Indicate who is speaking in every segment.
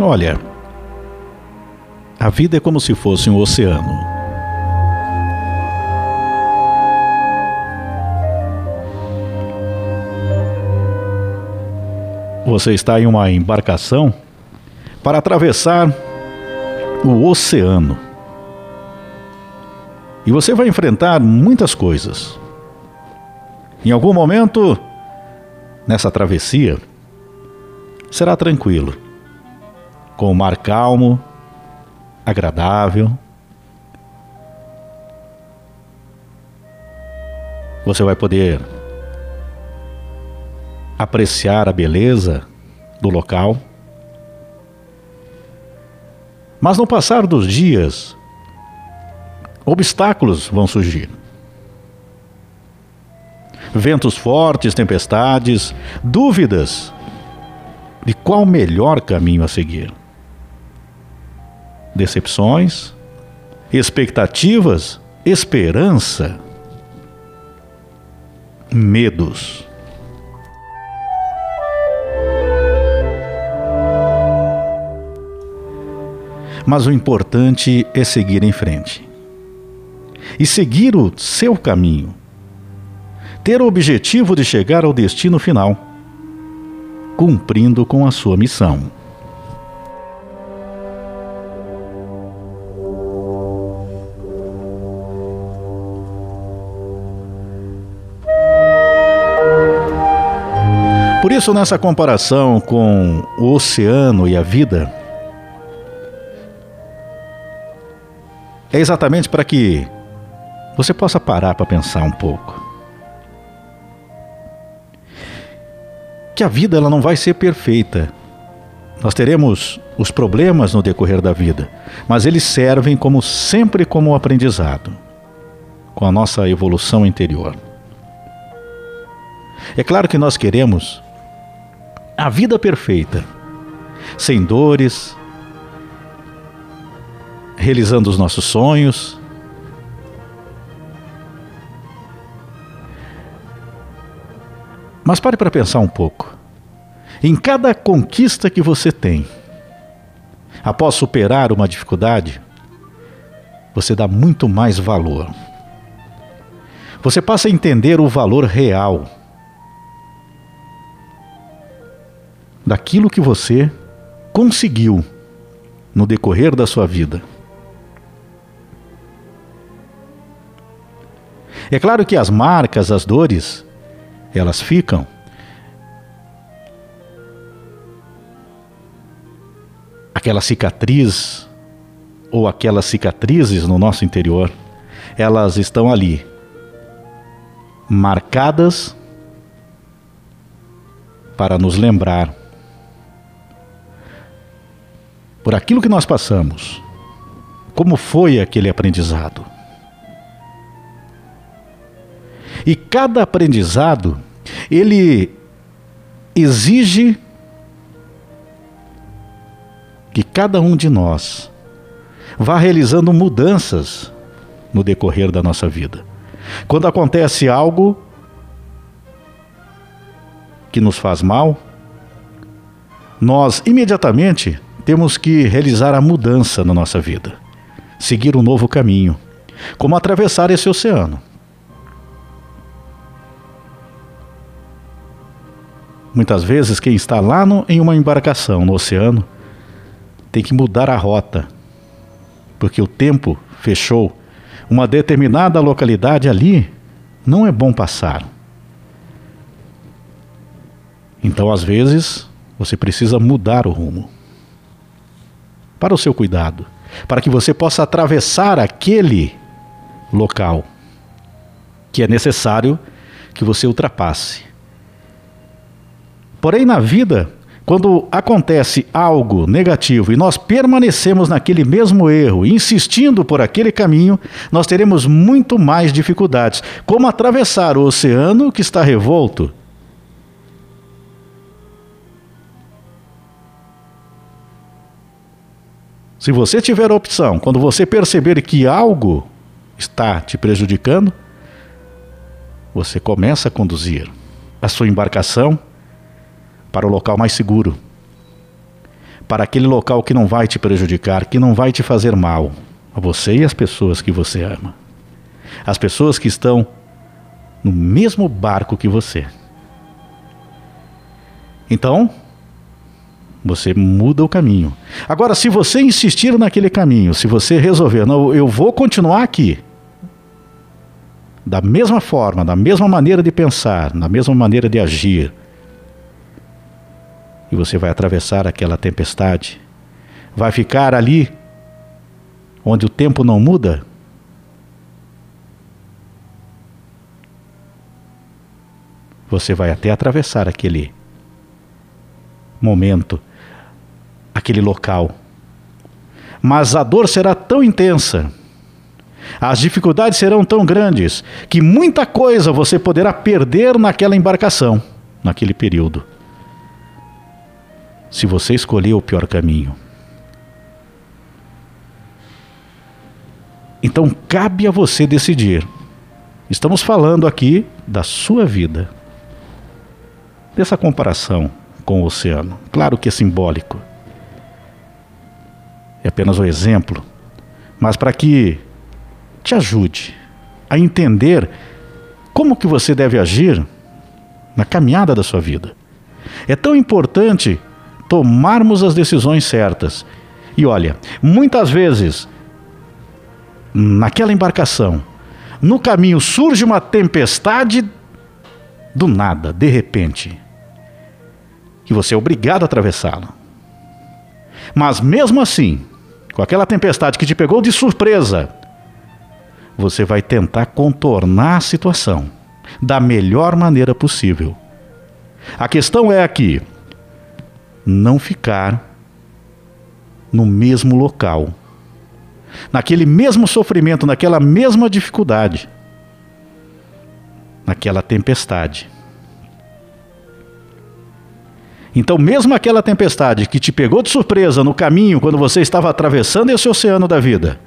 Speaker 1: Olha, a vida é como se fosse um oceano. Você está em uma embarcação para atravessar o oceano. E você vai enfrentar muitas coisas. Em algum momento, nessa travessia, será tranquilo, com o mar calmo, agradável. Você vai poder apreciar a beleza do local. Mas no passar dos dias, obstáculos vão surgir. Ventos fortes, tempestades, dúvidas de qual o melhor caminho a seguir. Decepções, expectativas, esperança, medos. Mas o importante é seguir em frente. E seguir o seu caminho. Ter o objetivo de chegar ao destino final, cumprindo com a sua missão. Por isso, nessa comparação com o oceano e a vida, é exatamente para que você possa parar para pensar um pouco. Que a vida ela não vai ser perfeita. Nós teremos os problemas no decorrer da vida, mas eles servem como sempre como aprendizado, com a nossa evolução interior. É claro que nós queremos a vida perfeita, sem dores, realizando os nossos sonhos. Mas pare para pensar um pouco. Em cada conquista que você tem, após superar uma dificuldade, você dá muito mais valor. Você passa a entender o valor real daquilo que você conseguiu no decorrer da sua vida. É claro que as marcas, as dores, elas ficam. Aquela cicatriz ou aquelas cicatrizes no nosso interior, elas estão ali, marcadas para nos lembrar por aquilo que nós passamos, como foi aquele aprendizado. E cada aprendizado, ele exige que cada um de nós vá realizando mudanças no decorrer da nossa vida. Quando acontece algo que nos faz mal, nós imediatamente temos que realizar a mudança na nossa vida, seguir um novo caminho, como atravessar esse oceano. Muitas vezes, quem está lá no, em uma embarcação no oceano tem que mudar a rota, porque o tempo fechou. Uma determinada localidade ali não é bom passar. Então, às vezes, você precisa mudar o rumo. Para o seu cuidado, para que você possa atravessar aquele local que é necessário que você ultrapasse. Porém, na vida, quando acontece algo negativo e nós permanecemos naquele mesmo erro, insistindo por aquele caminho, nós teremos muito mais dificuldades. Como atravessar o oceano que está revolto? Se você tiver a opção, quando você perceber que algo está te prejudicando, você começa a conduzir a sua embarcação para o local mais seguro, para aquele local que não vai te prejudicar, que não vai te fazer mal, a você e as pessoas que você ama. As pessoas que estão no mesmo barco que você. Então, você muda o caminho. Agora, se você insistir naquele caminho, se você resolver, não, eu vou continuar aqui, da mesma forma, da mesma maneira de pensar, da mesma maneira de agir, e você vai atravessar aquela tempestade, vai ficar ali onde o tempo não muda, você vai até atravessar aquele momento, aquele local. Mas a dor será tão intensa, as dificuldades serão tão grandes, que muita coisa você poderá perder naquela embarcação, naquele período. Se você escolher o pior caminho. Então cabe a você decidir. Estamos falando aqui da sua vida. Dessa comparação com o oceano. Claro que é simbólico. É apenas um exemplo, mas para que te ajude a entender como que você deve agir na caminhada da sua vida. É tão importante tomarmos as decisões certas. E olha, muitas vezes naquela embarcação, no caminho surge uma tempestade do nada, de repente que você é obrigado a atravessá-la. Mas mesmo assim, com aquela tempestade que te pegou de surpresa, você vai tentar contornar a situação da melhor maneira possível. A questão é aqui não ficar no mesmo local, naquele mesmo sofrimento, naquela mesma dificuldade, naquela tempestade. Então, mesmo aquela tempestade que te pegou de surpresa no caminho quando você estava atravessando esse oceano da vida,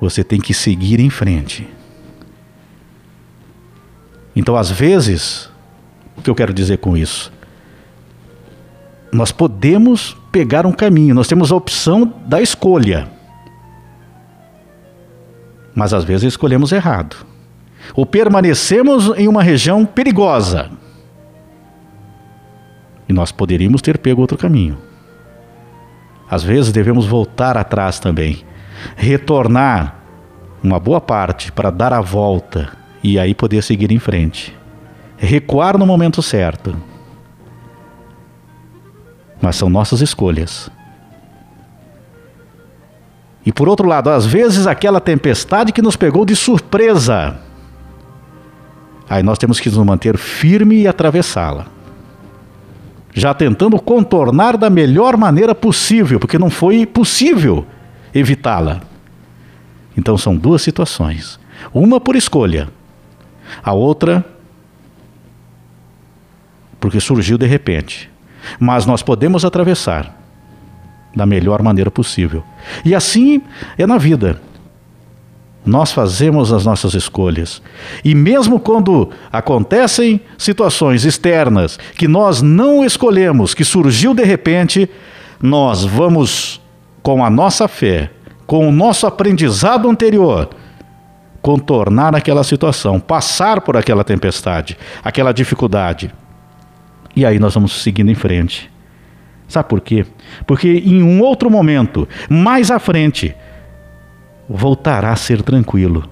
Speaker 1: você tem que seguir em frente. Então, às vezes, o que eu quero dizer com isso? Nós podemos pegar um caminho, nós temos a opção da escolha. Mas às vezes escolhemos errado. Ou permanecemos em uma região perigosa e nós poderíamos ter pego outro caminho. Às vezes devemos voltar atrás também, retornar uma boa parte para dar a volta e aí poder seguir em frente. Recuar no momento certo. Mas são nossas escolhas. E por outro lado, às vezes aquela tempestade que nos pegou de surpresa. Aí nós temos que nos manter firme e atravessá-la já tentando contornar da melhor maneira possível, porque não foi possível evitá-la. Então são duas situações. Uma por escolha, a outra porque surgiu de repente. Mas nós podemos atravessar da melhor maneira possível. E assim é na vida. Nós fazemos as nossas escolhas. E mesmo quando acontecem situações externas que nós não escolhemos, que surgiu de repente, nós vamos, com a nossa fé, com o nosso aprendizado anterior, contornar aquela situação, passar por aquela tempestade, aquela dificuldade. E aí nós vamos seguindo em frente. Sabe por quê? Porque em um outro momento, mais à frente, voltará a ser tranquilo,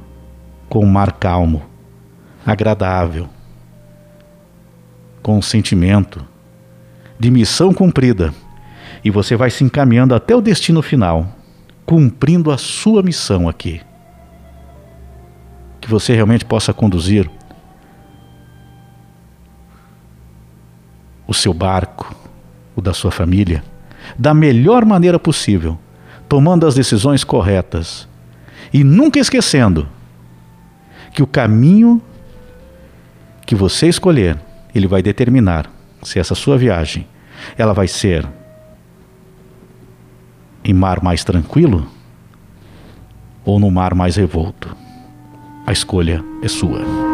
Speaker 1: com o mar calmo, agradável, com o sentimento de missão cumprida, e você vai se encaminhando até o destino final, cumprindo a sua missão aqui. Que você realmente possa conduzir o seu barco, o da sua família, da melhor maneira possível, tomando as decisões corretas e nunca esquecendo que o caminho que você escolher, ele vai determinar se essa sua viagem ela vai ser em mar mais tranquilo ou no mar mais revolto. A escolha é sua.